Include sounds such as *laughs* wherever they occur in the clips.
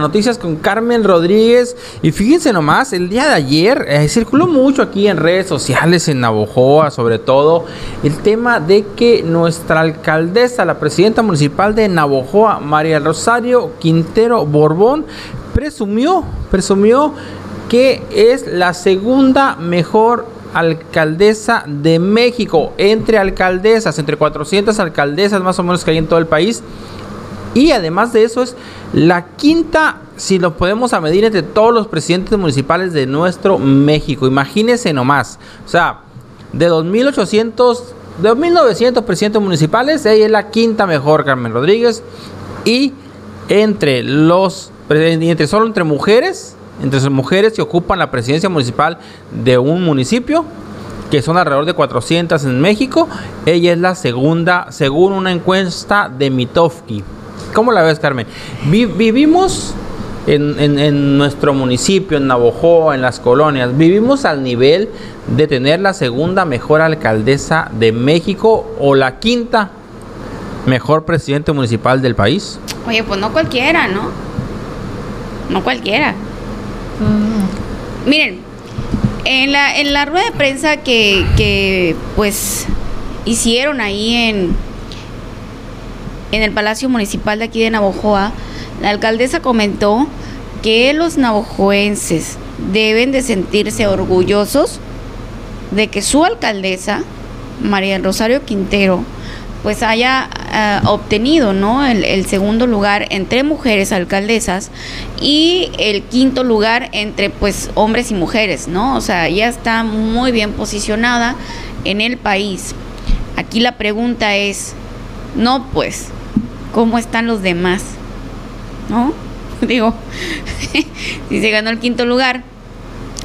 Noticias con Carmen Rodríguez. Y fíjense nomás, el día de ayer eh, circuló mucho aquí en redes sociales, en Navojoa sobre todo, el tema de que nuestra alcaldesa, la presidenta municipal de Navojoa, María Rosario Quintero Borbón, presumió, presumió que es la segunda mejor alcaldesa de México, entre alcaldesas, entre 400 alcaldesas más o menos que hay en todo el país y además de eso es la quinta, si lo podemos a medir entre todos los presidentes municipales de nuestro México. Imagínense nomás. O sea, de 2.800, de 2.900 presidentes municipales, ella es la quinta mejor, Carmen Rodríguez. Y entre los, entre solo entre mujeres, entre las mujeres que ocupan la presidencia municipal de un municipio, que son alrededor de 400 en México, ella es la segunda, según una encuesta de Mitofsky. ¿Cómo la ves, Carmen? vivimos en, nuestro municipio, en Navojoa, en las colonias, vivimos al nivel de tener la segunda mejor alcaldesa de México o la quinta mejor presidente municipal del país. Oye, pues no cualquiera, ¿no? No cualquiera. Miren, en la, en la rueda de prensa que, que pues hicieron ahí en, en el Palacio Municipal de aquí de Navojoa, la alcaldesa comentó que los navojoenses deben de sentirse orgullosos de que su alcaldesa, María Rosario Quintero, pues haya eh, obtenido ¿no? El, el, segundo lugar entre mujeres alcaldesas y el quinto lugar entre pues hombres y mujeres, ¿no? O sea, ya está muy bien posicionada en el país. Aquí la pregunta es, no pues, cómo están los demás, ¿no? *laughs* Digo, *laughs* si se ganó el quinto lugar,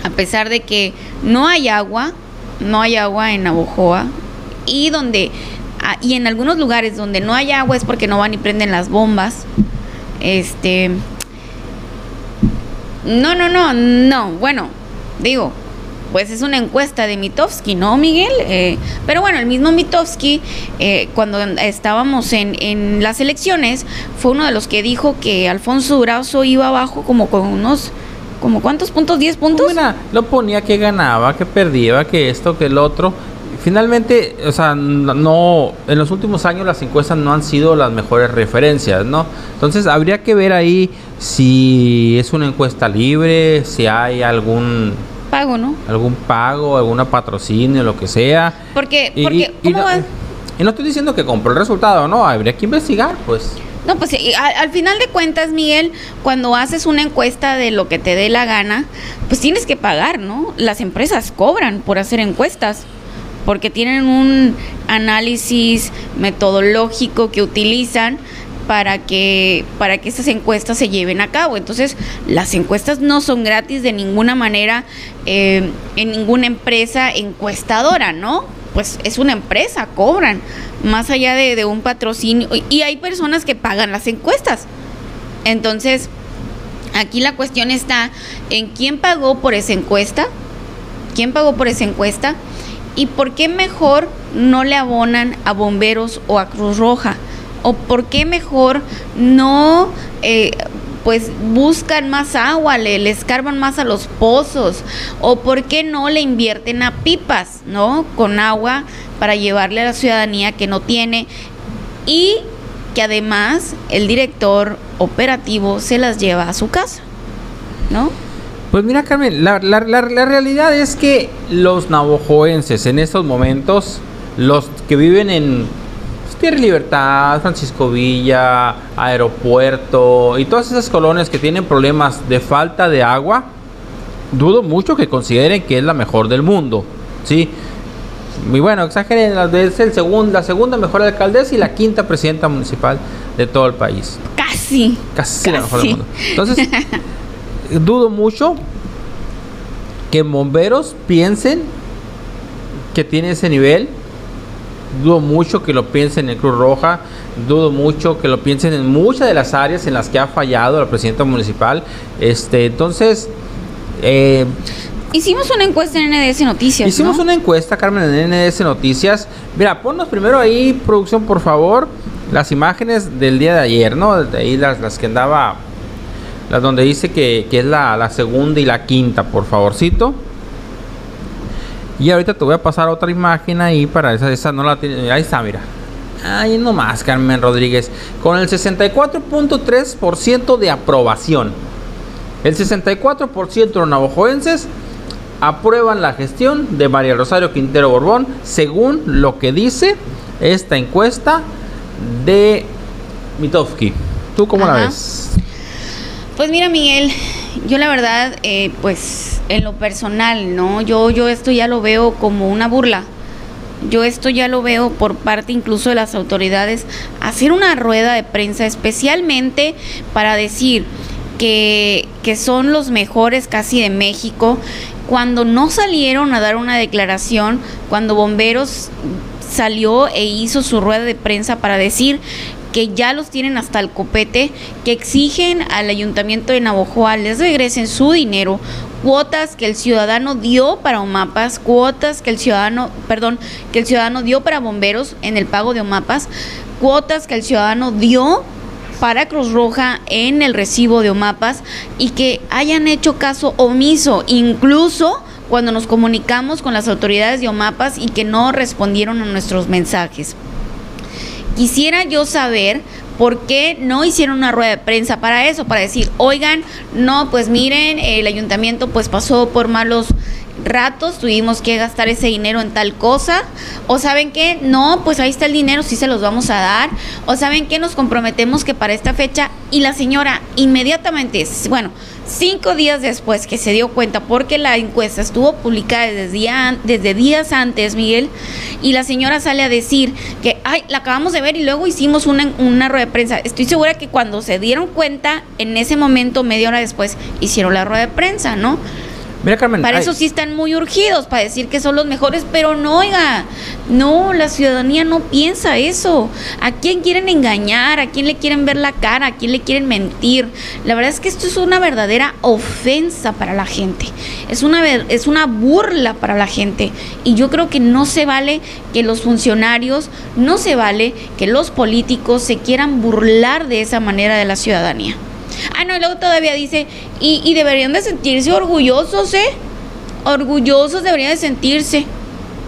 a pesar de que no hay agua, no hay agua en Navojoa, y donde ah, y en algunos lugares donde no hay agua es porque no van y prenden las bombas. Este No, no, no, no, bueno, digo, pues es una encuesta de Mitofsky, ¿no, Miguel? Eh, pero bueno, el mismo Mitofsky, eh, cuando estábamos en, en, las elecciones, fue uno de los que dijo que Alfonso Durazo iba abajo como con unos, como cuántos puntos, 10 puntos. Mira, lo ponía que ganaba, que perdía, que esto, que el otro. Finalmente, o sea, no, en los últimos años las encuestas no han sido las mejores referencias, ¿no? Entonces habría que ver ahí si es una encuesta libre, si hay algún pago, ¿no? Algún pago, alguna patrocinio, lo que sea. Porque, porque y, no, y no estoy diciendo que compró el resultado, no, habría que investigar, pues. No, pues al, final de cuentas, Miguel, cuando haces una encuesta de lo que te dé la gana, pues tienes que pagar, ¿no? Las empresas cobran por hacer encuestas, porque tienen un análisis metodológico que utilizan para que, para que estas encuestas se lleven a cabo. Entonces, las encuestas no son gratis de ninguna manera eh, en ninguna empresa encuestadora, ¿no? Pues es una empresa, cobran, más allá de, de un patrocinio. Y hay personas que pagan las encuestas. Entonces, aquí la cuestión está en quién pagó por esa encuesta, quién pagó por esa encuesta y por qué mejor no le abonan a bomberos o a Cruz Roja o por qué mejor no eh, pues buscan más agua, le, escarban más a los pozos, o por qué no le invierten a pipas, ¿no? Con agua para llevarle a la ciudadanía que no tiene y que además el director operativo se las lleva a su casa, ¿no? Pues mira, Carmen, la, la, la, la realidad es que los navojoenses en estos momentos, los que viven en Tierra Libertad, Francisco Villa, Aeropuerto y todas esas colonias que tienen problemas de falta de agua, dudo mucho que consideren que es la mejor del mundo, ¿sí? Muy bueno, exageren, es el segundo, la segunda mejor alcaldesa y la quinta presidenta municipal de todo el país. Casi. Casi, la mejor del mundo. Entonces, *laughs* dudo mucho que bomberos piensen que tiene ese nivel dudo mucho que lo piensen en Cruz Roja, dudo mucho que lo piensen en muchas de las áreas en las que ha fallado la presidenta municipal. Este, entonces, eh, Hicimos una encuesta en NDS Noticias. Hicimos una encuesta, Carmen, en NDS Noticias. Mira, ponnos primero ahí, producción, por favor, las imágenes del día de ayer, ¿no? De ahí las, las que andaba la donde dice que, es la, la, segunda y la quinta, por favorcito. Y ahorita te voy a pasar otra imagen ahí para esa, esa no la tiene. Ahí está, mira. Ahí nomás, Carmen Rodríguez. Con el 64.3% de aprobación. El 64% de los navajoenses aprueban la gestión de María Rosario Quintero Borbón, según lo que dice esta encuesta de Mitofsky. ¿Tú cómo la ves? Pues mira, Miguel, yo la verdad, eh, pues en lo personal, ¿no? Yo, yo esto ya lo veo como una burla. Yo esto ya lo veo por parte incluso de las autoridades, hacer una rueda de prensa especialmente para decir que, que son los mejores casi de México, cuando no salieron a dar una declaración, cuando bomberos salió e hizo su rueda de prensa para decir que ya los tienen hasta el copete, que exigen al ayuntamiento de Navojoa les regresen su dinero, cuotas que el ciudadano dio para OMAPAS, cuotas que el ciudadano, perdón, que el ciudadano dio para bomberos en el pago de OMAPAS, cuotas que el ciudadano dio para Cruz Roja en el recibo de OMAPAS y que hayan hecho caso omiso, incluso cuando nos comunicamos con las autoridades de OMAPAS y que no respondieron a nuestros mensajes. Quisiera yo saber por qué no hicieron una rueda de prensa para eso, para decir, oigan, no, pues miren, el ayuntamiento pues pasó por malos ratos, tuvimos que gastar ese dinero en tal cosa, o saben que no, pues ahí está el dinero, sí se los vamos a dar, o saben que nos comprometemos que para esta fecha, y la señora inmediatamente, bueno, cinco días después que se dio cuenta, porque la encuesta estuvo publicada desde, desde días antes, Miguel, y la señora sale a decir que, la acabamos de ver y luego hicimos una, una rueda de prensa. Estoy segura que cuando se dieron cuenta, en ese momento, media hora después, hicieron la rueda de prensa, ¿no? Para eso sí están muy urgidos, para decir que son los mejores, pero no, oiga, no, la ciudadanía no piensa eso. ¿A quién quieren engañar? ¿A quién le quieren ver la cara? ¿A quién le quieren mentir? La verdad es que esto es una verdadera ofensa para la gente. Es una, es una burla para la gente. Y yo creo que no se vale que los funcionarios, no se vale que los políticos se quieran burlar de esa manera de la ciudadanía. Ah, no, y luego todavía dice, y, deberían de sentirse orgullosos, ¿eh? Orgullosos deberían de sentirse.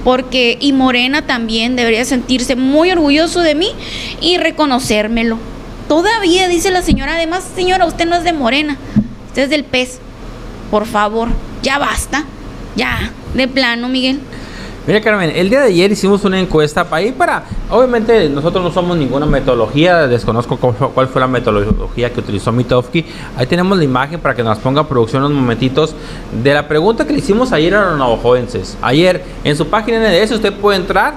Porque, y Morena también debería sentirse muy orgulloso de mí y reconocérmelo. Todavía dice la señora, además, señora, usted no es de Morena, usted es del pez. Por favor, ya basta. Ya, de plano, Miguel. Mira Carmen, el día de ayer hicimos una encuesta para ir para, obviamente nosotros no somos ninguna metodología, desconozco cuál fue la metodología que utilizó Mitofsky. Ahí tenemos la imagen para que nos ponga producción unos momentitos de la pregunta que le hicimos ayer a los navajoenses. Ayer en su página NDS usted puede entrar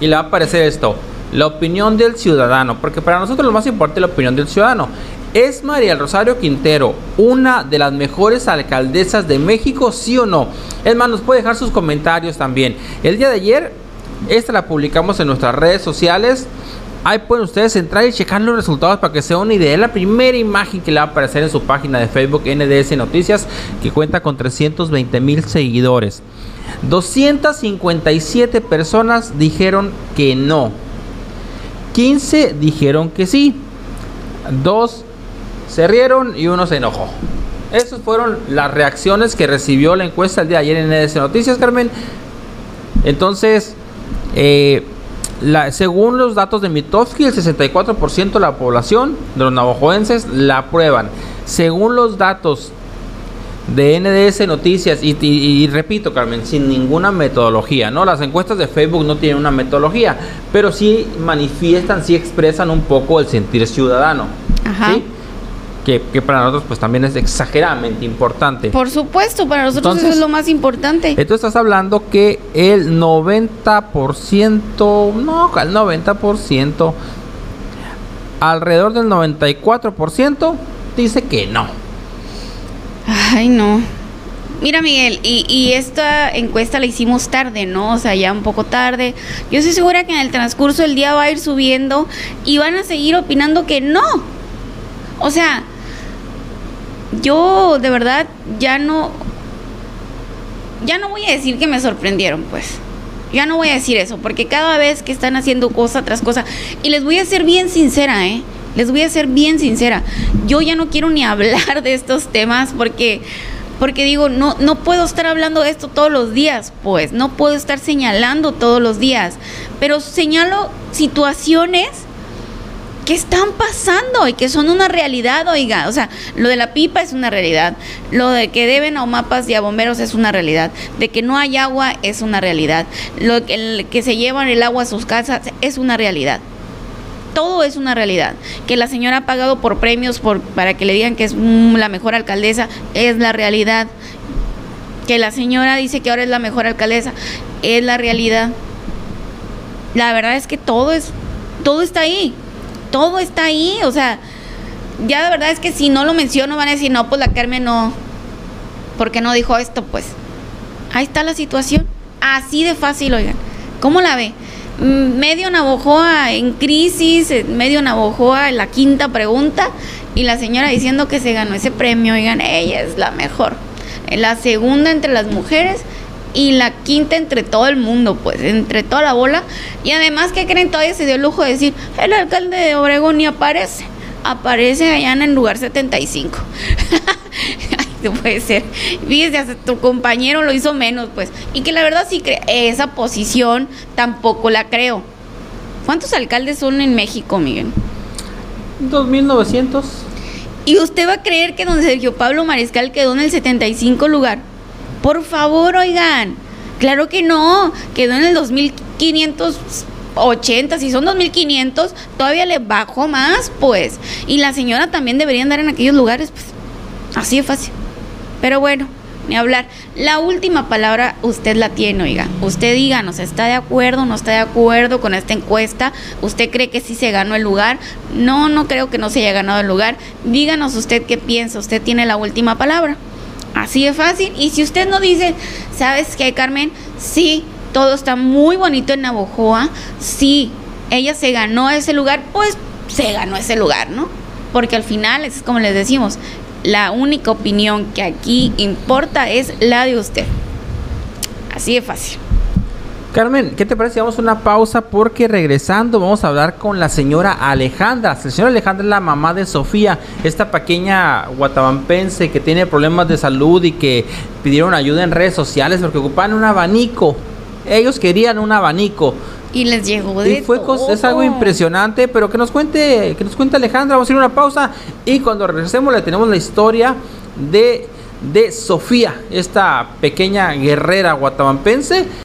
y le va a aparecer esto, la opinión del ciudadano, porque para nosotros lo más importante es la opinión del ciudadano. ¿Es María Rosario Quintero una de las mejores alcaldesas de México, sí o no? Es más, nos puede dejar sus comentarios también. El día de ayer, esta la publicamos en nuestras redes sociales. Ahí pueden ustedes entrar y checar los resultados para que sea una idea. Es la primera imagen que le va a aparecer en su página de Facebook NDS Noticias, que cuenta con 320 mil seguidores. 257 personas dijeron que no. 15 dijeron que sí. Dos se rieron y uno se enojó. Esas fueron las reacciones que recibió la encuesta el día de ayer en EDC Noticias, Carmen. Entonces, eh, según los datos de Mitofsky, el 64% de la población de los navajoenses la aprueban. Según los datos de NDS Noticias, y, repito, Carmen, sin ninguna metodología, ¿no? Las encuestas de Facebook no tienen una metodología, pero sí manifiestan, sí expresan un poco el sentir ciudadano. Ajá que, para nosotros pues también es exageradamente importante. Por supuesto, para nosotros eso es lo más importante. Entonces estás hablando que el 90%, no, el 90%, alrededor del 94% dice que no. Ay, no. Mira, Miguel, y, y, esta encuesta la hicimos tarde, ¿no? O sea, ya un poco tarde. Yo estoy segura que en el transcurso del día va a ir subiendo y van a seguir opinando que no. O sea, yo de verdad ya no, ya no voy a decir que me sorprendieron, pues. Ya no voy a decir eso, porque cada vez que están haciendo cosa tras cosa, y les voy a ser bien sincera, ¿eh? Les voy a ser bien sincera. Yo ya no quiero ni *laughs* hablar de estos temas porque porque digo, no, no puedo estar hablando de esto todos los días, pues, no puedo estar señalando todos los días, pero señalo situaciones que están pasando y que son una realidad, oiga, o sea, lo de la pipa es una realidad, lo de que deben a mapas y a bomberos es una realidad, de que no hay agua es una realidad, lo que, que se llevan el agua a sus casas es una realidad todo es una realidad. Que la señora ha pagado por premios por, para que le digan que es la mejor alcaldesa, es la realidad. Que la señora dice que ahora es la mejor alcaldesa, es la realidad. La verdad es que todo es, todo está ahí. Todo está ahí. O sea, ya de verdad es que si no lo menciono van a decir, no, pues la Carmen no. porque no dijo esto? Pues ahí está la situación. Así de fácil, oigan. ¿Cómo la ve? medio Navojoa en crisis, medio Navojoa en la quinta pregunta y la señora diciendo que se ganó ese premio, oigan, ella es la mejor. La segunda entre las mujeres y la quinta entre todo el mundo, pues, entre toda la bola. Y además, que creen? Todavía se dio el lujo de decir, el alcalde de Obregón ni aparece. Aparece allá en el lugar 75. *laughs* no puede ser. Fíjese, hasta tu compañero lo hizo menos, pues. Y que la verdad sí, esa posición tampoco la creo. ¿Cuántos alcaldes son en México, Miguel? 2.900. ¿Y usted va a creer que don Sergio Pablo Mariscal quedó en el 75 lugar? Por favor, oigan. Claro que no. Quedó en el 2580. Si son 2500, todavía le bajó más, pues. Y la señora también debería andar en aquellos lugares, pues. Así de fácil. Pero bueno, ni hablar. La última palabra usted la tiene, oiga. Usted díganos, ¿está de acuerdo no está de acuerdo con esta encuesta? ¿Usted cree que sí se ganó el lugar? No, no creo que no se haya ganado el lugar. Díganos usted qué piensa. Usted tiene la última palabra. Así de fácil. Y si usted no dice, ¿sabes qué, Carmen? Sí, todo está muy bonito en Navojoa. Sí, ella se ganó ese lugar, pues se ganó ese lugar, ¿no? Porque al final, es como les decimos, la única opinión que aquí importa es la de usted. Así de fácil. Carmen, ¿qué te parece? Vamos a una pausa porque regresando vamos a hablar con la señora Alejandra. La señora Alejandra es la mamá de Sofía, esta pequeña guatabampense que tiene problemas de salud y que pidieron ayuda en redes sociales porque ocupan un abanico. Ellos querían un abanico. Y les llegó de y fue es algo impresionante, pero que nos cuente, que nos cuente Alejandra, vamos a ir a una pausa y cuando regresemos le tenemos la historia de de Sofía, esta pequeña guerrera guatabampense